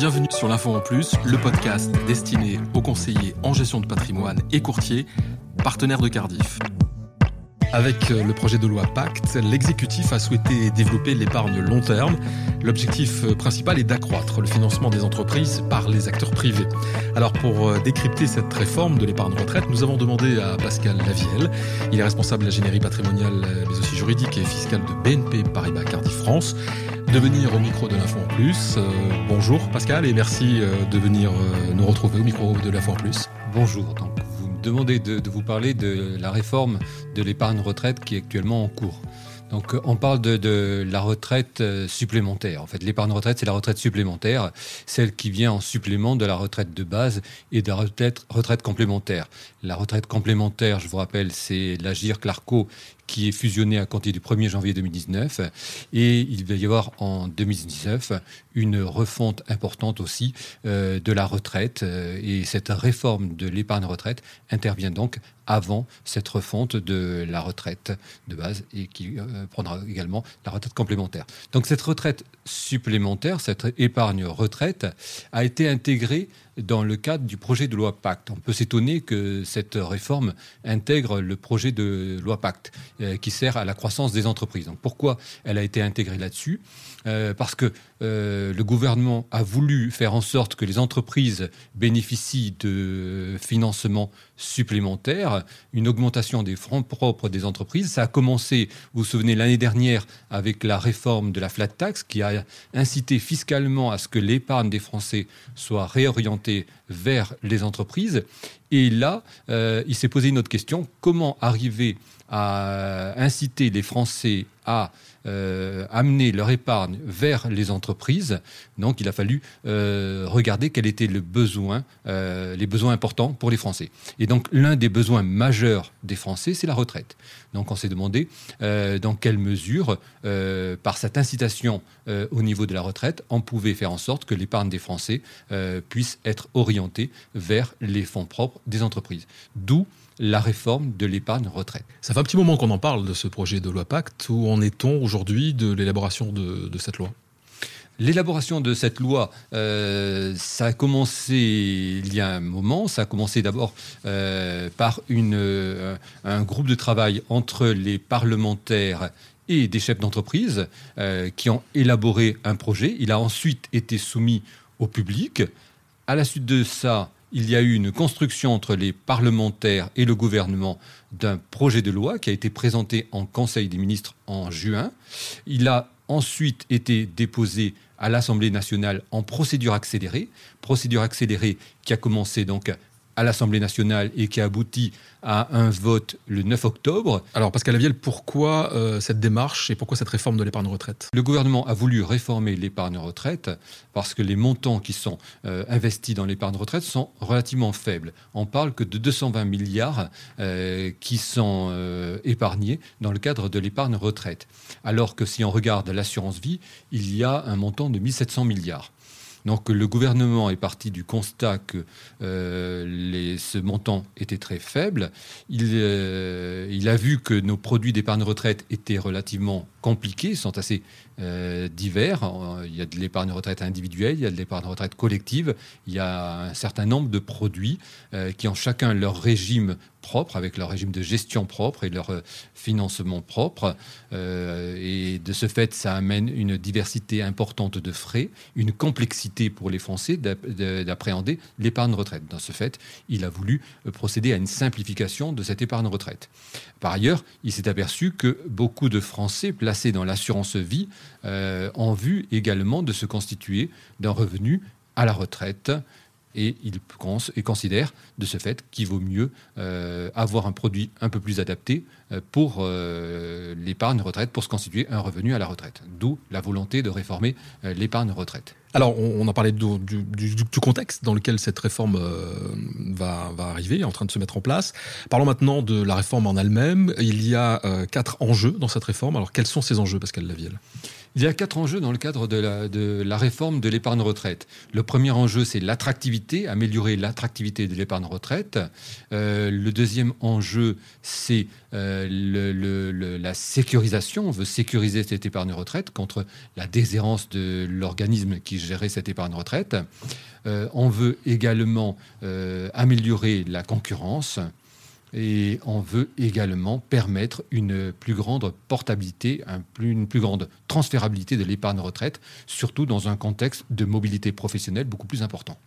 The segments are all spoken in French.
bienvenue sur l'Info en Plus, le podcast destiné aux conseillers en gestion de patrimoine et courtiers, partenaires de Cardiff. Avec euh, le projet de loi Pacte, l'exécutif a souhaité développer l'épargne long terme. L'objectif euh, principal est d'accroître le financement des entreprises par les acteurs privés. Alors pour euh, décrypter cette réforme de l'épargne retraite, nous avons demandé à Pascal Lavielle. Il est responsable de l'ingénierie patrimoniale mais aussi juridique et fiscale de BNP Paribas Cardiff France de venir au micro de l'Info en Plus. bonjour Pascal et merci de venir nous retrouver au micro de l'Info en Plus. Bonjour. Donc demander de, vous parler de la réforme de l'épargne retraite qui est actuellement en cours. Donc on parle de, la retraite euh, supplémentaire. En fait, l'épargne retraite, c'est la retraite supplémentaire, celle qui vient en supplément de la retraite de base et de la retraite, retraite complémentaire. La retraite complémentaire, je vous rappelle, c'est l'Agir Clarco qui est fusionné à compter du 1er janvier 2019. Et il va y avoir en 2019 une refonte importante aussi euh, de la retraite. Euh, et cette réforme de l'épargne retraite intervient donc avant cette refonte de la retraite de base et qui euh, prendra également la retraite complémentaire. Donc cette retraite supplémentaire, cette épargne retraite, a été intégrée dans le cadre du projet de loi Pacte. On peut s'étonner que cette réforme intègre le projet de loi Pacte euh, qui sert à la croissance des entreprises. Donc pourquoi elle a été intégrée là-dessus? Euh, Parce que euh, le gouvernement a voulu faire en sorte que les entreprises bénéficient de financements supplémentaires, une augmentation des fonds propres des entreprises. Ça a commencé, vous vous souvenez, l'année dernière avec la réforme de la flat tax qui a incité fiscalement à ce que l'épargne des Français soit réorientée vers les entreprises. Et là, euh, il s'est posé une autre question, comment arriver à inciter les Français à euh, amener leur épargne vers les entreprises? Donc il a fallu euh, regarder quel était le besoin, les besoins importants pour les Français. Et donc l'un des besoins majeurs des Français, c'est la retraite. Donc on s'est demandé dans quelle mesure, par cette incitation au niveau de la retraite, on pouvait faire en sorte que l'épargne des Français puisse être orientée vers les fonds propres des entreprises. D'où la réforme de l'épargne retraite. Ça fait un petit moment qu'on en parle de ce projet de loi Pacte. Où en est-on aujourd'hui de l'élaboration de, cette loi? L'élaboration de cette loi, euh, ça a commencé il y a un moment. Ça a commencé d'abord euh, par une, euh, un groupe de travail entre les parlementaires et des chefs d'entreprise qui ont élaboré un projet. Il a ensuite été soumis au public. À la suite de ça, il y a eu une construction entre les parlementaires et le gouvernement d'un projet de loi qui a été présenté en Conseil des ministres en juin. Il a ensuite été déposé à l'Assemblée nationale en procédure accélérée, procédure accélérée qui a commencé donc à l'Assemblée nationale et qui a abouti à un vote le 9 octobre. Alors, Pascal Aviel, pourquoi euh, cette démarche et pourquoi cette réforme de l'épargne retraite? Le gouvernement a voulu réformer l'épargne retraite parce que les montants qui sont euh, investis dans l'épargne retraite sont relativement faibles. On parle que de 220 milliards euh, qui sont épargnés dans le cadre de l'épargne retraite. Alors que si on regarde l'assurance vie, il y a un montant de 1700 milliards. Donc le gouvernement est parti du constat que euh, ce montant était très faible. Euh, il, a vu que nos produits d'épargne retraite étaient relativement compliqués, sont assez euh, divers. Il y a de l'épargne retraite individuelle, il y a de l'épargne retraite collective, il y a un certain nombre de produits qui ont chacun leur régime propre, avec leur régime de gestion propre et leur financement propre. et de ce fait, ça amène une diversité importante de frais, une complexité pour les Français d'appréhender l'épargne retraite. Dans ce fait, il a voulu procéder à une simplification de cette épargne retraite. Par ailleurs, il s'est aperçu que beaucoup de Français dans l'assurance vie euh, ont vu également de se constituer d'un revenu à la retraite et il considère de ce fait qu'il vaut mieux euh, avoir un produit un peu plus adapté euh, pour euh, l'épargne retraite, pour se constituer un revenu à la retraite. D'où la volonté de réformer l'épargne retraite. Alors, on, en parlait du, contexte dans lequel cette réforme va, va, arriver, est en train de se mettre en place. Parlons maintenant de la réforme en elle-même. Il y a quatre enjeux dans cette réforme. Alors, quels sont ces enjeux, Pascal Lavielle? Il y a quatre enjeux dans le cadre de la, réforme de l'épargne retraite. Le premier enjeu, c'est l'attractivité, améliorer l'attractivité de l'épargne retraite. Euh, le deuxième enjeu, c'est euh, la sécurisation. On veut sécuriser cette épargne retraite contre la déshérence de l'organisme qui gérait cette épargne retraite. Euh, on veut également améliorer la concurrence. Et on veut également permettre une plus grande portabilité, une plus grande transférabilité de l'épargne retraite, surtout dans un contexte de mobilité professionnelle beaucoup plus important.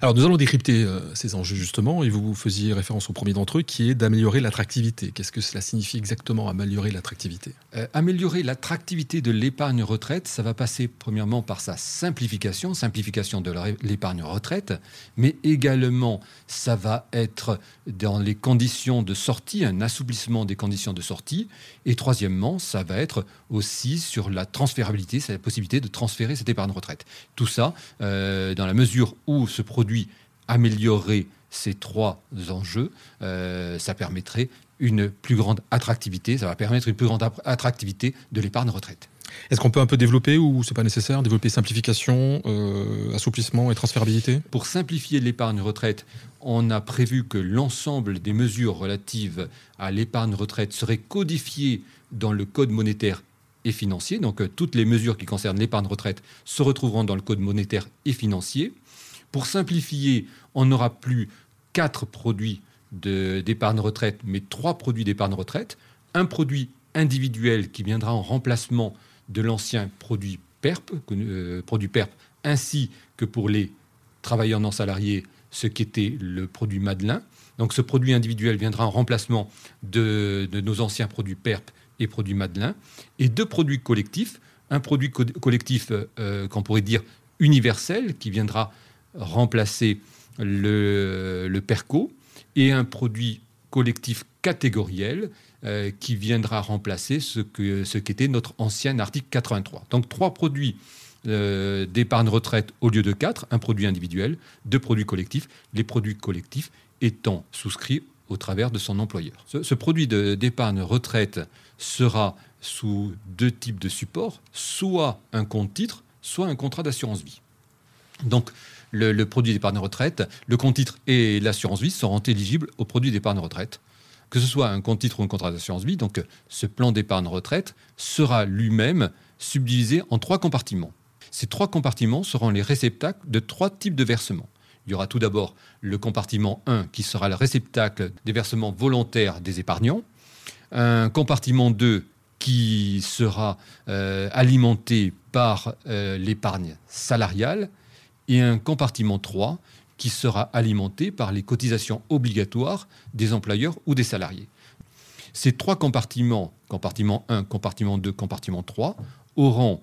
Alors nous allons décrypter euh, ces enjeux justement, et vous faisiez référence au premier d'entre eux qui est d'améliorer l'attractivité. Qu'est-ce que cela signifie exactement améliorer l'attractivité? Euh, Améliorer l'attractivité de l'épargne retraite, ça va passer premièrement par sa simplification, simplification de l'épargne retraite, mais également ça va être dans les conditions de sortie, un assouplissement des conditions de sortie, et troisièmement ça va être aussi sur la transférabilité, c'est la possibilité de transférer cette épargne retraite. Tout ça euh, dans la mesure où ce produit améliorer ces trois enjeux, euh, ça permettrait une plus grande attractivité, ça va permettre une plus grande attractivité de l'épargne retraite. Est-ce qu'on peut un peu développer ou c'est pas nécessaire Développer simplification, euh, assouplissement et transférabilité Pour simplifier l'épargne retraite, on a prévu que l'ensemble des mesures relatives à l'épargne retraite seraient codifiées dans le code monétaire et financier. Donc euh, toutes les mesures qui concernent l'épargne retraite se retrouveront dans le code monétaire et financier. Pour simplifier, on n'aura plus quatre produits d'épargne retraite, mais trois produits d'épargne retraite. Un produit individuel qui viendra en remplacement de l'ancien produit PERP, euh, produit PERP, ainsi que pour les travailleurs non salariés, ce qui était le produit Madelin. Donc ce produit individuel viendra en remplacement de, nos anciens produits PERP et produits Madelin. Et deux produits collectifs. Un produit collectif euh, qu'on pourrait dire universel, qui viendra remplacer le, PERCO et un produit collectif catégoriel euh, qui viendra remplacer ce qu'était ce notre ancien article 83. Donc trois produits euh, d'épargne retraite au lieu de quatre, un produit individuel, deux produits collectifs, les produits collectifs étant souscrits au travers de son employeur. Ce, ce produit d'épargne retraite sera sous deux types de supports, soit un compte titre, soit un contrat d'assurance vie. Donc le, produit d'épargne retraite, le compte titre et l'assurance vie seront éligibles au produit d'épargne retraite. Que ce soit un compte titre ou un contrat d'assurance vie, donc ce plan d'épargne retraite sera lui-même subdivisé en trois compartiments. Ces trois compartiments seront les réceptacles de trois types de versements. Il y aura tout d'abord le compartiment 1 qui sera le réceptacle des versements volontaires des épargnants, un compartiment 2 qui sera euh, alimenté par euh, l'épargne salariale et un compartiment 3 qui sera alimenté par les cotisations obligatoires des employeurs ou des salariés. Ces trois compartiments, compartiment 1, compartiment 2, compartiment 3, auront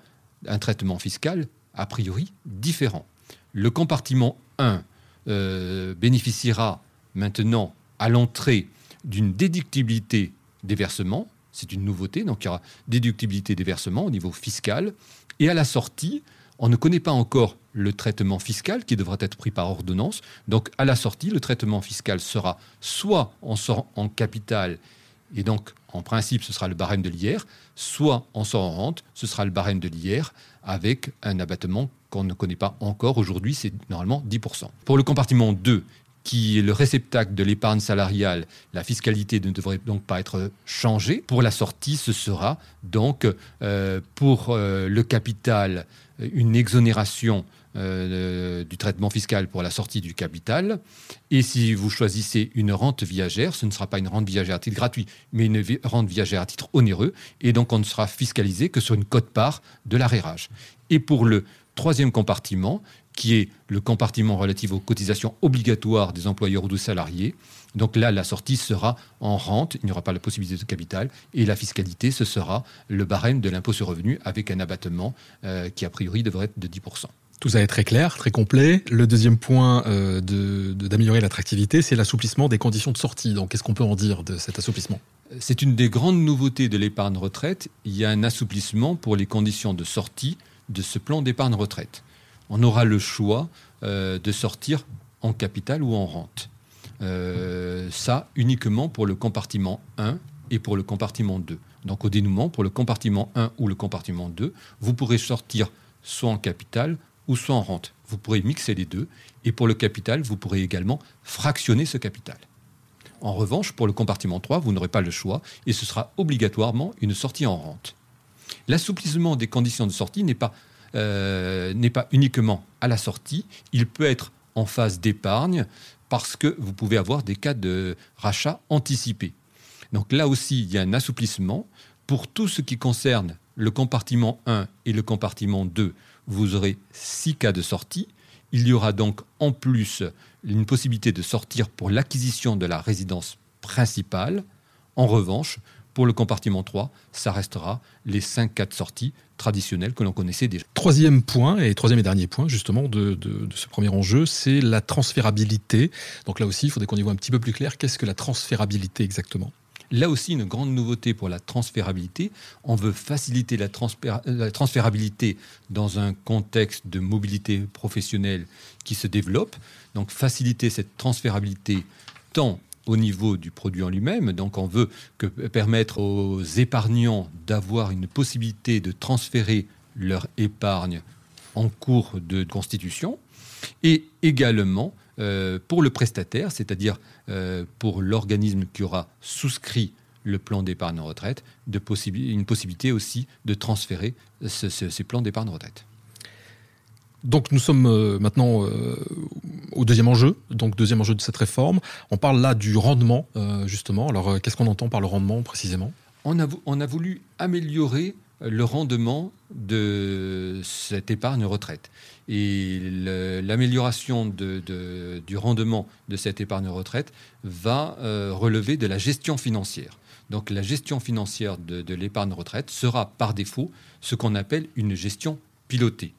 un traitement fiscal a priori différent. Le compartiment 1 euh, bénéficiera maintenant à l'entrée d'une déductibilité des versements, c'est une nouveauté, donc il y aura déductibilité des versements au niveau fiscal, et à la sortie, on ne connaît pas encore le traitement fiscal qui devra être pris par ordonnance. Donc, à la sortie, le traitement fiscal sera soit en sort en capital, et donc, en principe, ce sera le barème de l'IR, soit en sort en rente, ce sera le barème de l'IR, avec un abattement qu'on ne connaît pas encore. Aujourd'hui, c'est normalement 10%. Pour le compartiment 2, qui est le réceptacle de l'épargne salariale, la fiscalité ne devrait donc pas être changée. Pour la sortie, ce sera donc euh, pour euh, le capital une exonération euh, du traitement fiscal pour la sortie du capital. Et si vous choisissez une rente viagère, ce ne sera pas une rente viagère à titre gratuit, mais une rente viagère à titre onéreux. Et donc, on ne sera fiscalisé que sur une cote-part de l'arrérage. Et pour le troisième compartiment, qui est le compartiment relatif aux cotisations obligatoires des employeurs ou des salariés. Donc là, la sortie sera en rente, il n'y aura pas la possibilité de capital, et la fiscalité, ce sera le barème de l'impôt sur revenu avec un abattement euh, qui, a priori, devrait être de 10%. Tout ça est très clair, très complet. Le deuxième point euh, d'améliorer l'attractivité, c'est l'assouplissement des conditions de sortie. Donc, qu'est-ce qu'on peut en dire de cet assouplissement? C'est une des grandes nouveautés de l'épargne retraite. Il y a un assouplissement pour les conditions de sortie de ce plan d'épargne retraite on aura le choix euh, de sortir en capital ou en rente. Euh, ça uniquement pour le compartiment 1 et pour le compartiment 2. Donc au dénouement, pour le compartiment 1 ou le compartiment 2, vous pourrez sortir soit en capital ou soit en rente. Vous pourrez mixer les deux. Et pour le capital, vous pourrez également fractionner ce capital. En revanche, pour le compartiment 3, vous n'aurez pas le choix et ce sera obligatoirement une sortie en rente. L'assouplissement des conditions de sortie n'est pas, euh, n'est pas uniquement à la sortie, il peut être en phase d'épargne parce que vous pouvez avoir des cas de rachat anticipé. Donc là aussi, il y a un assouplissement. Pour tout ce qui concerne le compartiment 1 et le compartiment 2, vous aurez 6 cas de sortie. Il y aura donc en plus une possibilité de sortir pour l'acquisition de la résidence principale. En revanche, pour le compartiment 3, ça restera les 5 cas de sortie traditionnels que l'on connaissait déjà. Troisième point, et troisième et dernier point justement de, ce premier enjeu, c'est la transférabilité. Donc là aussi, il faudrait qu'on y voit un petit peu plus clair. Qu'est-ce que la transférabilité exactement? Là aussi, une grande nouveauté pour la transférabilité. On veut faciliter la, transférabilité dans un contexte de mobilité professionnelle qui se développe. Donc faciliter cette transférabilité tant au niveau du produit en lui-même. Donc on veut permettre aux épargnants d'avoir une possibilité de transférer leur épargne en cours de constitution. Et également euh, pour le prestataire, c'est-à-dire euh, pour l'organisme qui aura souscrit le plan d'épargne retraite, une possibilité aussi de transférer ces plans d'épargne retraite. Donc nous sommes euh, maintenant au deuxième enjeu, donc deuxième enjeu de cette réforme. On parle là du rendement, justement. Alors qu'est-ce qu'on entend par le rendement précisément? On a, voulu améliorer le rendement de cette épargne retraite. Et l'amélioration du rendement de cette épargne retraite va euh, relever de la gestion financière. Donc la gestion financière de, l'épargne retraite sera par défaut ce qu'on appelle une gestion pilotée.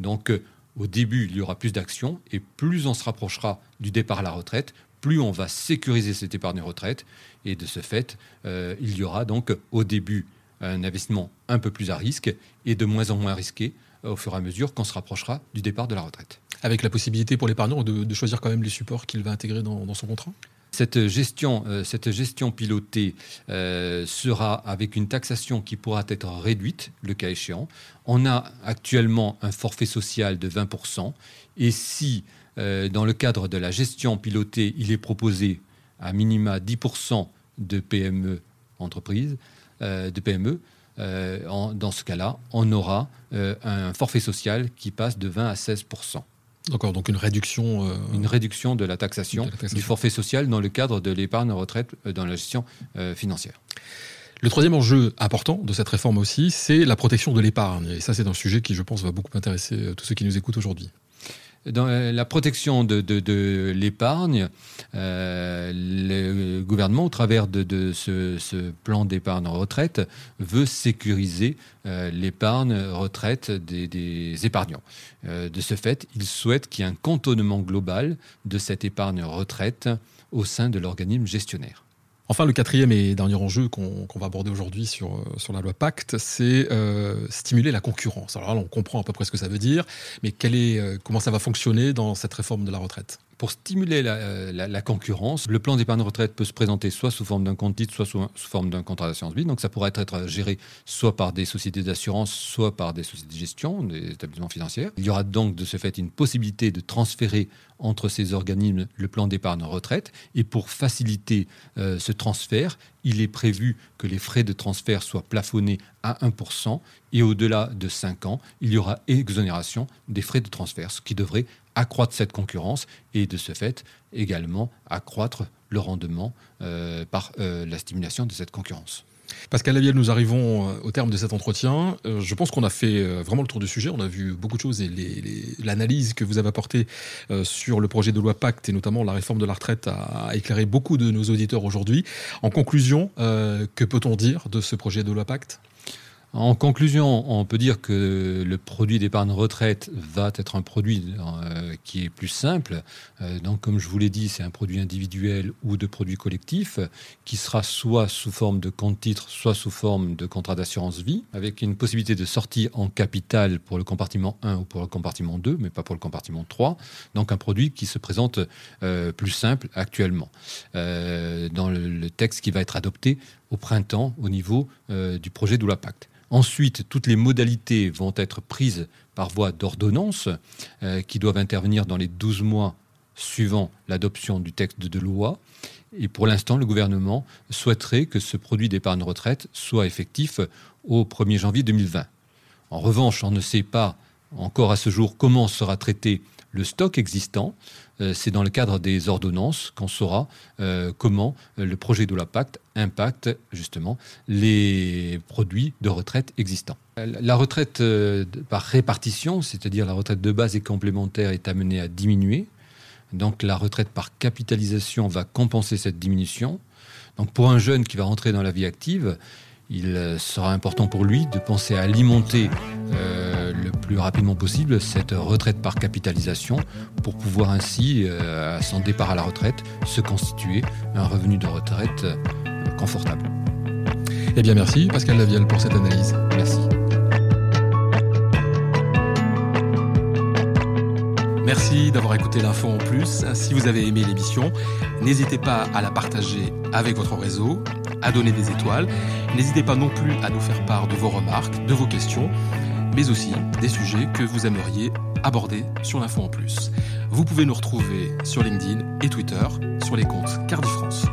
Donc euh, au début, il y aura plus d'actions et plus on se rapprochera du départ à la retraite, plus on va sécuriser cette épargne retraite. Et de ce fait, euh, il y aura donc au début un investissement un peu plus à risque et de moins en moins risqué au fur et à mesure qu'on se rapprochera du départ de la retraite. Avec la possibilité pour l'épargnant de, choisir quand même les supports qu'il va intégrer dans, son contrat? Cette gestion, euh, cette gestion pilotée euh, sera avec une taxation qui pourra être réduite, le cas échéant. On a actuellement un forfait social de 20%. Et si, euh, dans le cadre de la gestion pilotée, il est proposé à minima 10% de PME entreprises, de PME, dans ce cas-là, on aura un forfait social qui passe de 20 à 16 D'accord, donc une réduction. Euh, une réduction de la, taxation du forfait social dans le cadre de l'épargne retraite dans la gestion financière. Le troisième enjeu important de cette réforme aussi, c'est la protection de l'épargne. Et ça, c'est un sujet qui, je pense, va beaucoup intéresser tous ceux qui nous écoutent aujourd'hui. Dans la protection de, l'épargne, euh, le gouvernement, au travers de, ce, plan d'épargne retraite, veut sécuriser euh, l'épargne retraite des, épargnants. Euh, de ce fait, il souhaite qu'il y ait un cantonnement global de cette épargne retraite au sein de l'organisme gestionnaire. Enfin, le quatrième et dernier enjeu qu'on va aborder aujourd'hui sur, euh, la loi Pacte, c'est euh, stimuler la concurrence. Alors là, on comprend à peu près ce que ça veut dire, mais euh, comment ça va fonctionner dans cette réforme de la retraite? Pour stimuler la, la, concurrence, le plan d'épargne retraite peut se présenter soit sous forme d'un compte titre, soit sous, forme d'un contrat d'assurance vie. Donc ça pourrait être, géré soit par des sociétés d'assurance, soit par des sociétés de gestion, des établissements financiers. Il y aura donc de ce fait une possibilité de transférer entre ces organismes le plan d'épargne retraite. Et pour faciliter euh, ce transfert, il est prévu que les frais de transfert soient plafonnés à 1% et au-delà de 5 ans, il y aura exonération des frais de transfert, ce qui devrait accroître cette concurrence et de ce fait également accroître le rendement euh, par euh, la stimulation de cette concurrence. Pascal Lavielle, nous arrivons euh, au terme de cet entretien. Je pense qu'on a fait vraiment le tour du sujet. On a vu beaucoup de choses et l'analyse que vous avez apportée sur le projet de loi Pacte et notamment la réforme de la retraite a éclairé beaucoup de nos auditeurs aujourd'hui. En conclusion, que peut-on dire de ce projet de loi Pacte? En conclusion, on peut dire que le produit d'épargne retraite va être un produit euh, qui est plus simple. Euh, donc, comme je vous l'ai dit, c'est un produit individuel ou de produit collectif qui sera soit sous forme de compte titre, soit sous forme de contrat d'assurance vie, avec une possibilité de sortie en capital pour le compartiment 1 ou pour le compartiment 2, mais pas pour le compartiment 3. Donc, un produit qui se présente euh, plus simple actuellement. dans le texte qui va être adopté, au printemps au niveau du projet loi Pacte. Ensuite, toutes les modalités vont être prises par voie d'ordonnance qui doivent intervenir dans les 12 mois suivant l'adoption du texte de loi. Et pour l'instant, le gouvernement souhaiterait que ce produit d'épargne retraite soit effectif au 1er janvier 2020. En revanche, on ne sait pas encore à ce jour comment sera traité le stock existant. Euh, c'est dans le cadre des ordonnances qu'on saura euh, comment le projet de la pacte impacte justement les produits de retraite existants. La retraite euh, par répartition, c'est-à-dire la retraite de base et complémentaire, est amenée à diminuer. Donc la retraite par capitalisation va compenser cette diminution. Donc pour un jeune qui va rentrer dans la vie active, il sera important pour lui de penser à alimenter euh, plus rapidement possible cette retraite par capitalisation pour pouvoir ainsi, à son départ à la retraite, se constituer un revenu de retraite euh, confortable. Eh bien merci Pascal Lavielle pour cette analyse. Merci. Merci d'avoir écouté l'info en plus. Si vous avez aimé l'émission, n'hésitez pas à la partager avec votre réseau, à donner des étoiles. N'hésitez pas non plus à nous faire part de vos remarques, de vos questions, mais aussi des sujets que vous aimeriez aborder sur l'info en plus. Vous pouvez nous retrouver sur LinkedIn et Twitter sur les comptes Cardifrance.